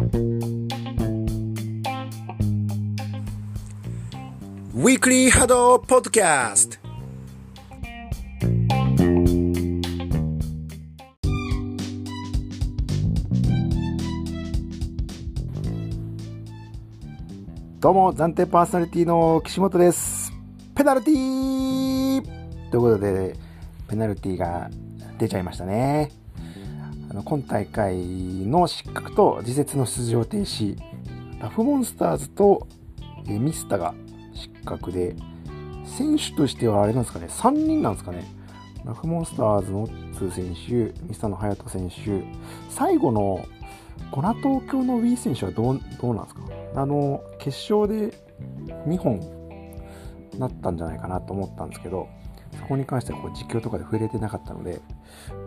ウィークリーハドポッドキャストどうも、暫定パーソナリティの岸本です。ペナルティーということで、ペナルティーが出ちゃいましたね。あの今大会の失格と次節の出場停止、ラフモンスターズとえミスタが失格で、選手としてはあれなんですかね、3人なんですかね。ラフモンスターズのツー選手、ミスタの隼人選手、最後のコナ東京のウィー選手はどうどうなんですかあの決勝で2本なったんじゃないかなと思ったんですけどそこに関してはこう実況とかで触れてなかったので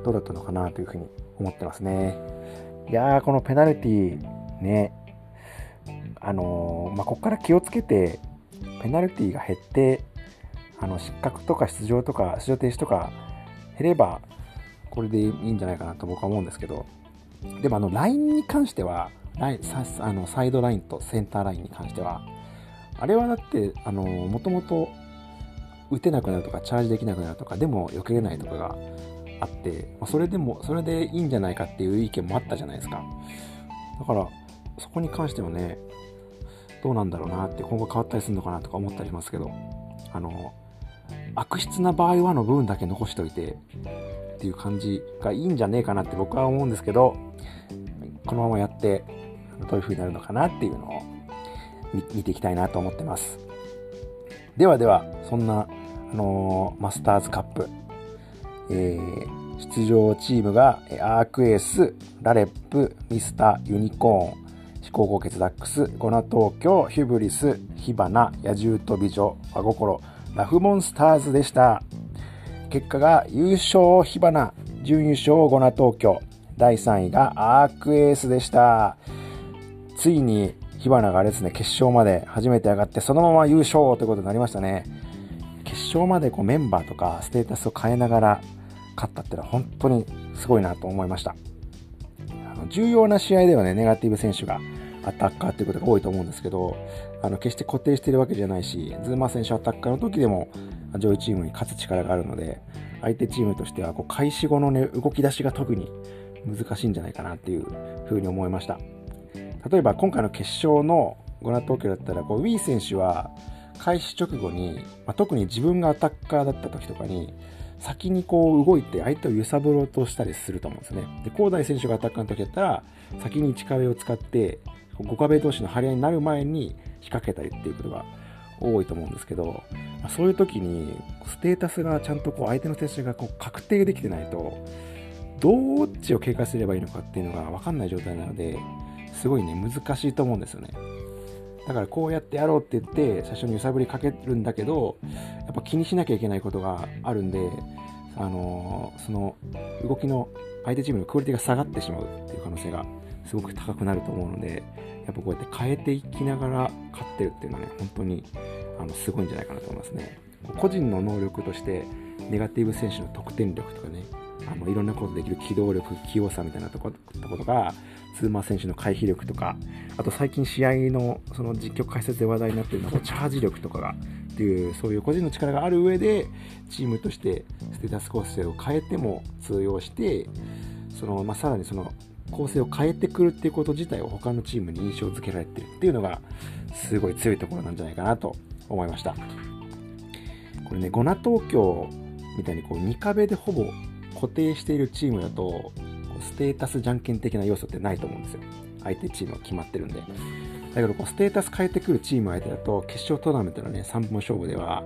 どうだったのかなというふうに思ってますね。いやーこのペナルティーね。あのーまあ、ここから気をつけてペナルティーが減ってあの失格とか出場とか出場停止とか減ればこれでいいんじゃないかなと僕は思うんですけど。でもあのラインに関してはサあのサイドラインとセンターラインに関してはあれはだってあのもともと打てなくなるとかチャージできなくなるとかでも避けれないとかがあってまあそれでもそれでいいんじゃないかっていう意見もあったじゃないですか。だからそこに関してはねどうなんだろうなって今後変わったりするのかなとか思ったりしますけどあの悪質な場合はの部分だけ残しておいてっていう感じがいいんじゃねえかなって僕は思うんですけどこのままやってどういう風になるのかなっていうのを見ていきたいなと思ってます。ではではそんな、あのーマスターズカップ、えー出場チームがアークエースラレップミスターユニコーン思考高血ダックスゴナ東京ヒュブリス火花野獣と美女和心ラフモンスターズでした。結果が優勝火花準優勝ゴナ東京。第3位がアークエースでした。ついに火花がですね決勝まで初めて上がってそのまま優勝ということになりましたね。決勝までこうメンバーとかステータスを変えながら勝ったっていうのは本当にすごいなと思いました。あの重要な試合ではねネガティブ選手がアタッカーっていうことが多いと思うんですけどあの決して固定してるわけじゃないしズーマー選手アタッカーの時でも上位チームに勝つ力があるので相手チームとしてはこう開始後の、ね、動き出しが特に難しいんじゃないかなっていうふうに思いました。例えば今回の決勝のゴナ東京だったらこうウィー選手は開始直後に、まあ、特に自分がアタッカーだった時とかに先にこう動いて相手を揺さぶろうとしたりすると思うんですね。で高大選手がアタッカーの時だったら先に内壁を使って5壁同士の張り合いになる前に仕掛けたりっていうことが多いと思うんですけど、まあ、そういう時にステータスがちゃんとこう相手の選手がこう確定できてないとどっちを警戒すればいいのかっていうのが分かんない状態なのですごいね難しいと思うんですよね。だからこうやってやろうって言って最初に揺さぶりかけるんだけどやっぱ気にしなきゃいけないことがあるんであのその動きの相手チームのクオリティが下がってしまうっていう可能性がすごく高くなると思うのでやっぱこうやって変えていきながら勝ってるっていうのはね本当にあのすごいんじゃないかなと思いますね。個人の能力としてネガティブ選手の得点力とかねあのいろんなことできる機動力器用さみたいなところとかツーマー選手の回避力とかあと最近試合のその実況解説で話題になっているのはチャージ力とかがっていうそういう個人の力がある上でチームとしてステータス構成を変えても通用してその、まあ、さらにその構成を変えてくるっていうこと自体を他のチームに印象付けられてるっていうのがすごい強いところなんじゃないかなと思いました。これねゴナ東京みたいにこう2壁でほぼ固定しているチームだとステータスじゃんけん的な要素ってないと思うんですよ。相手チームは決まってるんで。だけどこうステータス変えてくるチーム相手だと決勝トーナメントのね3本勝負では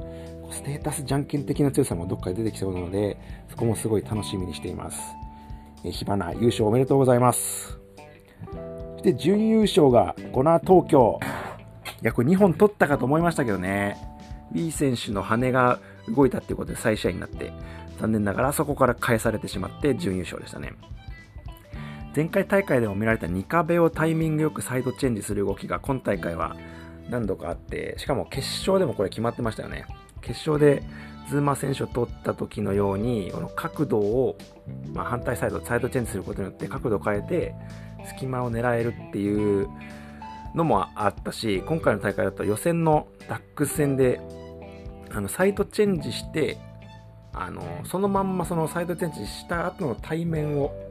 ステータスじゃんけん的な強さもどっかで出てきそうなのでそこもすごい楽しみにしています。え火花優勝おめでとうございます。そして準優勝がゴナ東京約2本取ったかと思いましたけどね。B 選手の羽が動いたっていうことで再試合になって残念ながらそこから返されてしまって準優勝でしたね。前回大会でも見られた2壁をタイミングよくサイドチェンジする動きが今大会は何度かあってしかも決勝でもこれ決まってましたよね。決勝でズーマー選手を取った時のようにこの角度を、まあ、反対サイドサイドチェンジすることによって角度を変えて隙間を狙えるっていうのもあったし今回の大会だと予選のダックス戦であのサイドチェンジしてあのそのまんまそのサイドチェンジした後の対面を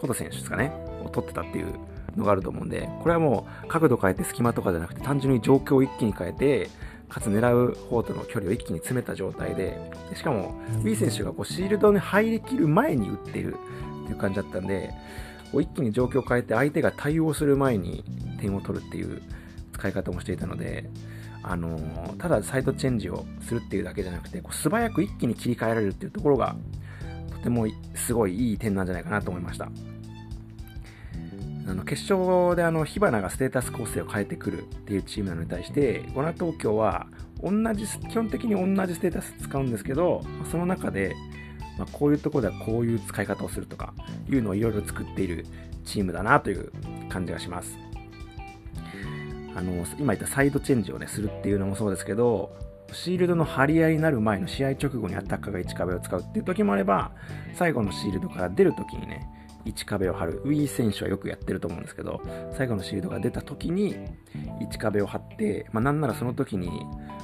コト選手ですかねを取ってたっていうのがあると思うんでこれはもう角度変えて隙間とかじゃなくて単純に状況を一気に変えてかつ狙う方との距離を一気に詰めた状態でしかもウィー選手がこうシールドに入りきる前に打っているっていう感じだったんでこう一気に状況を変えて相手が対応する前に点を取るっていう使い方もしていたのであのー、ただサイドチェンジをするっていうだけじゃなくてこう素早く一気に切り替えられるっていうところがとてもすごいいい点なんじゃないかなと思いましたあの決勝であの火花がステータス構成を変えてくるっていうチームなのに対してゴナ東京は同じ基本的に同じステータス使うんですけどその中で、まあ、こういうところではこういう使い方をするとかいうのをいろいろ作っているチームだなという感じがします。あの今言ったサイドチェンジを、ね、するっていうのもそうですけどシールドの張り合いになる前の試合直後にアタッカーが1壁を使うっていう時もあれば最後のシールドから出る時にね1壁を張る。ウィー選手はよくやってると思うんですけど最後のシールドが出た時に1壁を張って、まあ、なんならその時に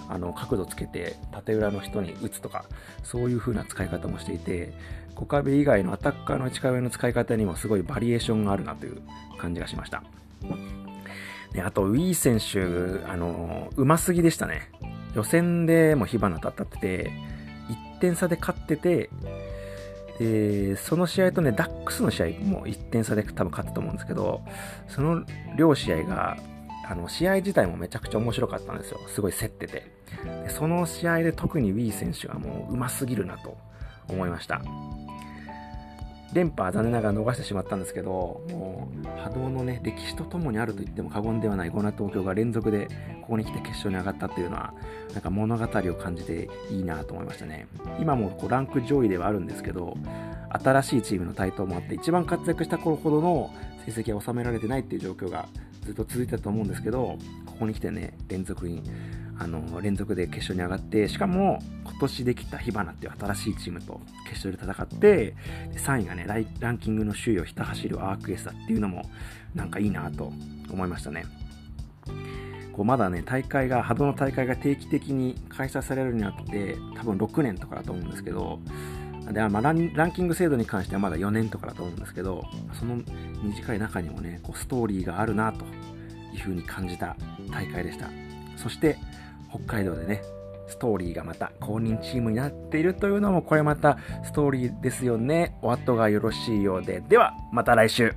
あの角度つけて縦裏の人に打つとかそういう風な使い方もしていて小壁以外のアタッカーの1壁の使い方にもすごいバリエーションがあるなという感じがしました。であとウィー選手あのうますぎでしたね。予選でも火花と当たってて1点差で勝っててでその試合とねダックスの試合も1点差で多分勝ったと思うんですけどその両試合があの試合自体もめちゃくちゃ面白かったんですよ。すごい競ってて。でその試合で特にウィー選手はもううますぎるなと思いました。連覇は残念ながら逃してしまったんですけど、もう波動のね、歴史とともにあると言っても過言ではないゴナ東京が連続でここに来て決勝に上がったっていうのは、なんか物語を感じていいなと思いましたね。今もこうランク上位ではあるんですけど、新しいチームの台頭もあって、一番活躍した頃ほどの成績は収められてないっていう状況がずっと続いてたと思うんですけど、ここに来てね、連続にあの連続で決勝に上がってしかも今年できた火花っていう新しいチームと決勝で戦って3位がねランキングの首位をひた走るアークエスだっていうのもなんかいいなと思いましたね。こうまだね大会が波動の大会が定期的に開催されるようになって多分6年とかだと思うんですけどでまあランランキング制度に関してはまだ4年とかだと思うんですけどその短い中にもねこうストーリーがあるなというふうに感じた大会でした。そして北海道でね、ストーリーがまた公認チームになっているというのも、これまたストーリーですよね。お後がよろしいようで。では、また来週。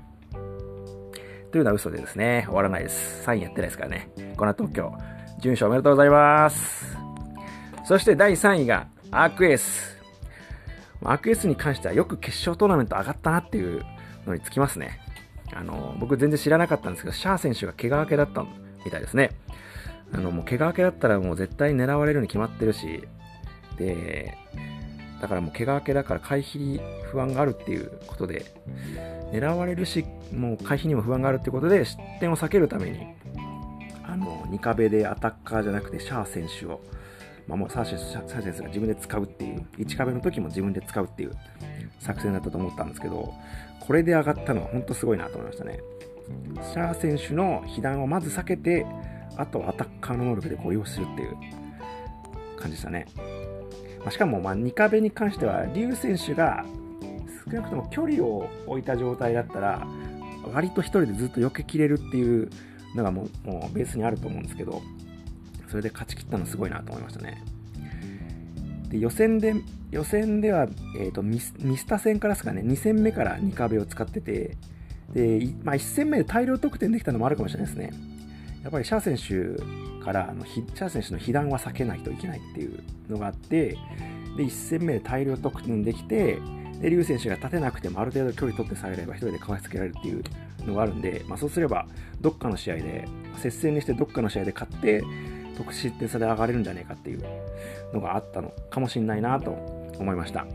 というのは嘘でですね、終わらないです。サインやってないですからね。この東京、順勝おめでとうございます。そして第3位が、アークエース。アークエースに関してはよく決勝トーナメント上がったなっていうのにつきますね。あの、僕全然知らなかったんですけど、シャー選手が怪我明けだったみたいですね。あの、もう怪我明けだったらもう絶対狙われるに決まってるし、で、だからもう怪我明けだから回避に不安があるっていうことで、狙われるし、もう回避にも不安があるってことで、失点を避けるために、あの、2壁でアタッカーじゃなくてシャー選手を、まあ、もうサーシャー選手が自分で使うっていう、1壁の時も自分で使うっていう作戦だったと思ったんですけど、これで上がったのは本当すごいなと思いましたね。シャー選手の被弾をまず避けて、あとはアタッカーの能力でこう要するっていう感じでしたね。ま、しかも、まあ、2壁に関しては、リュウ選手が少なくとも距離を置いた状態だったら、割と1人でずっと避けきれるっていうのがもうもうベースにあると思うんですけど、それで勝ち切ったのすごいなと思いましたね。で予選で予選では、えーと、ミスミスタ戦からですかね、2戦目から2壁を使ってて、でまあ、1戦目で大量得点できたのもあるかもしれないですね。やっぱりシャー選手からあのシャー選手の被弾は避けないといけないっていうのがあってで1戦目で大量得点できてでリュウ選手が立てなくてもある程度距離取ってさえれば1人でかわしつけられるっていうのがあるんで、まあ、そうすればどっかの試合で接戦にしてどっかの試合で勝って得失点差で上がれるんじゃねえかっていうのがあったのかもしれないなと思いました。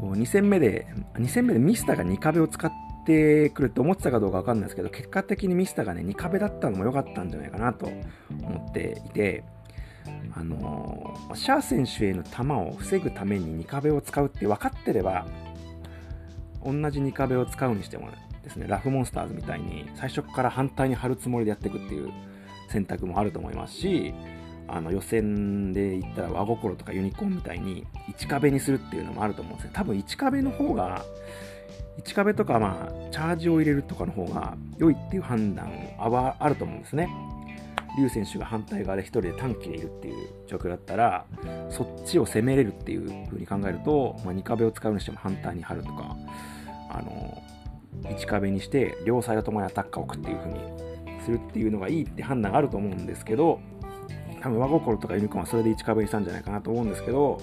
2戦目で2戦目でミスターが2壁を使っててくるって思ってたかどうかわかんないですけど、結果的にミスターがね、2壁だったのも良かったんじゃないかなと思っていて、あのー、シャー選手への球を防ぐために2壁を使うって分かってれば、同じ2壁を使うにしても、ですね、ラフモンスターズみたいに最初から反対に張るつもりでやっていくっていう選択もあると思いますし、あの予選で言ったら和心とかユニコーンみたいに1壁にするっていうのもあると思うんですけど、多分1壁の方が、1壁とかまあ、チャージを入れるとかの方が良いっていう判断はあると思うんですね。リュウ選手が反対側で1人で短期でいるっていう状況だったら、そっちを攻めれるっていう風に考えると、まあ、2壁を使うにしても反対に張るとか、あの、1壁にして両サイドともにアタッカーを置くっていう風にするっていうのがいいって判断があると思うんですけど、多分和心とかユニコーンはそれで1壁にしたんじゃないかなと思うんですけど、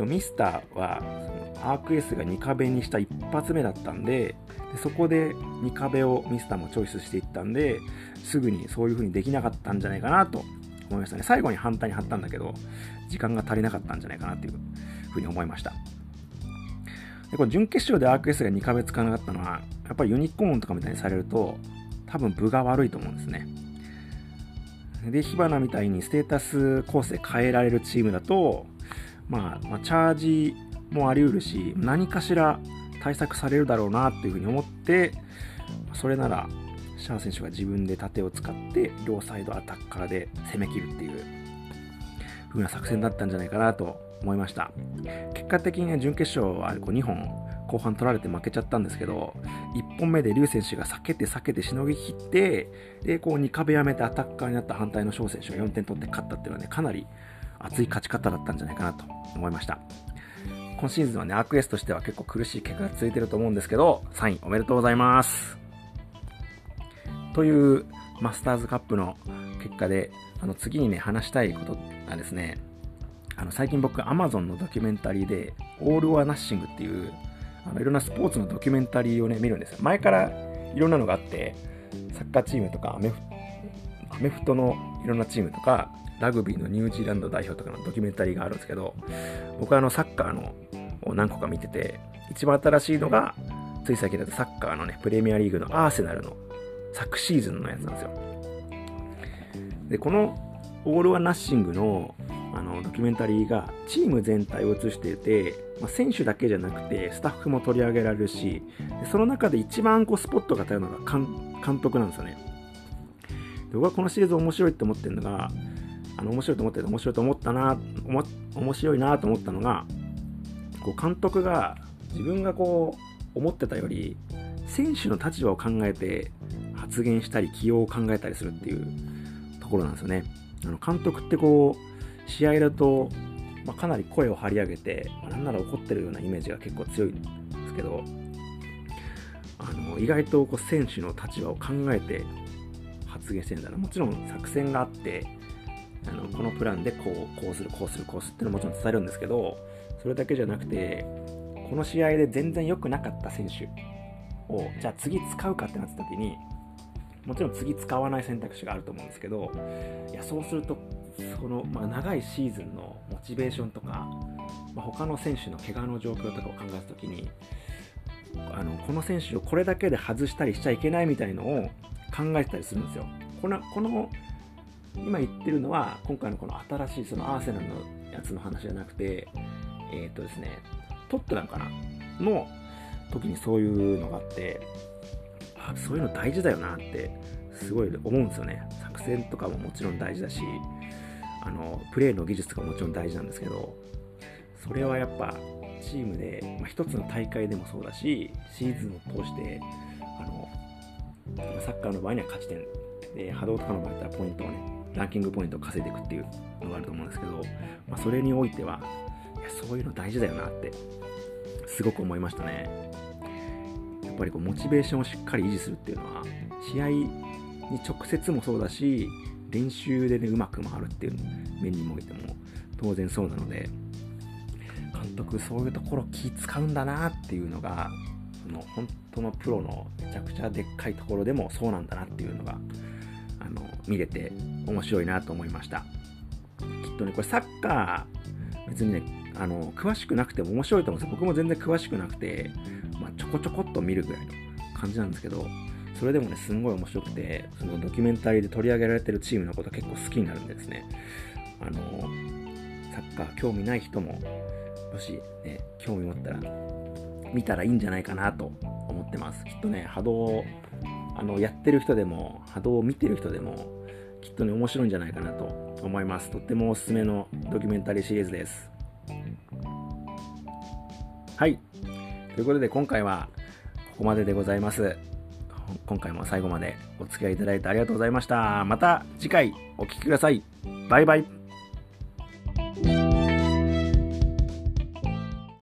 ミスターはそのアークエースが2壁にした一発目だったんででそこで2壁をミスターもチョイスしていったんですぐにそういう風にできなかったんじゃないかなと思いましたね。最後に反対に貼ったんだけど時間が足りなかったんじゃないかなっていう風に思いました。でこれ準決勝でアークエースが2壁使わなかったのはやっぱりユニコーンとかみたいにされると多分分が悪いと思うんですね。で火花みたいにステータス構成変えられるチームだとまあ、まあ、チャージもあり得るし、何かしら対策されるだろうなっていうふうに思って、それなら、シャー選手が自分で盾を使って、両サイドアタッカーで攻め切るっていう風な作戦だったんじゃないかなと思いました。結果的にね、準決勝はこう2本後半取られて負けちゃったんですけど、1本目で劉選手が避けて避けてしのぎ切って、で、こう2壁やめてアタッカーになった反対の翔選手が4点取って勝ったっていうのはね、かなり熱い勝ち方だったんじゃないかなと思いました。今シーズンはね、アークエスとしては結構苦しい結果が続いてると思うんですけど、サインおめでとうございます。というマスターズカップの結果で、あの次にね、話したいことがですね、あの最近僕、Amazon のドキュメンタリーで、オール・オア・ナッシングっていう、あのいろんなスポーツのドキュメンタリーをね、見るんですよ。前からいろんなのがあって、サッカーチームとかアメフ、アメフトのいろんなチームとか、ラグビーのニュージーランド代表とかのドキュメンタリーがあるんですけど、僕はあのサッカーのを何個か見てて、一番新しいのが、つい最近だとサッカーのね、プレミアリーグのアーセナルの昨シーズンのやつなんですよ。で、このオール・ワ・ナッシングのあのドキュメンタリーがチーム全体を映していて、まあ、選手だけじゃなくてスタッフも取り上げられるしその中で一番こうスポットが当たるのが監督なんですよね僕はこのシリーズ面白いって思ってるのがの面白いと思ってて面白いと思ったな面白いなと思ったのがこう監督が自分がこう思ってたより選手の立場を考えて発言したり起用を考えたりするっていうところなんですよね。あの監督ってこう試合だと、まあ、かなり声を張り上げて、まあ、なんなら怒ってるようなイメージが結構強いんですけどあの意外とこう選手の立場を考えて発言してるんだな。もちろん作戦があってあのこのプランでこうこうするこうするこうするっていうのももちろん伝えるんですけどそれだけじゃなくてこの試合で全然良くなかった選手をじゃあ次使うかってなった時にもちろん次使わない選択肢があると思うんですけどいやそうするとその、まあ、長いシーズンのモチベーションとか、まあ、他の選手の怪我の状況とかを考えた時にあのこの選手をこれだけで外したりしちゃいけないみたいのを考えてたりするんですよ。このこの今言ってるのは、今回のこの新しいそのアーセナルのやつの話じゃなくて、えっ、ー、とですね、トットナムかなの時にそういうのがあって、あ、そういうの大事だよなってすごい思うんですよね。作戦とかももちろん大事だし、あの、プレーの技術とかももちろん大事なんですけど、それはやっぱチームで、まあ、一つの大会でもそうだし、シーズンを通して、あの、サッカーの場合には勝ち点で、波動とかの場合だったらポイントをね、ランキングポイントを稼いでいくっていうのがあると思うんですけど、まあ、それにおいては、いやそういうの大事だよなって、すごく思いましたね。やっぱりこうモチベーションをしっかり維持するっていうのは、試合に直接もそうだし、練習でね、うまく回るっていう面にもおいても当然そうなので、監督そういうところ気使うんだなっていうのが、その本当のプロのめちゃくちゃでっかいところでもそうなんだなっていうのがあの見れて面白いなと思いました。きっとねこれサッカー別にねあの詳しくなくても面白いと思うんですよ。僕も全然詳しくなくて、まあ、ちょこちょこっと見るぐらいの感じなんですけどそれでもねすんごい面白くてそのドキュメンタリーで取り上げられてるチームのこと結構好きになるんですね。あのサッカー興味ない人ももしね興味持ったら見たらいいんじゃないかなと思ってます。きっとね、波動、あの、やってる人でも、波動を見てる人でも、きっとね、面白いんじゃないかなと思います。とってもおすすめのドキュメンタリーシリーズです。はい。ということで、今回はここまででございます。今回も最後までお付き合いいただいてありがとうございました。また次回お聴きください。バイバイ。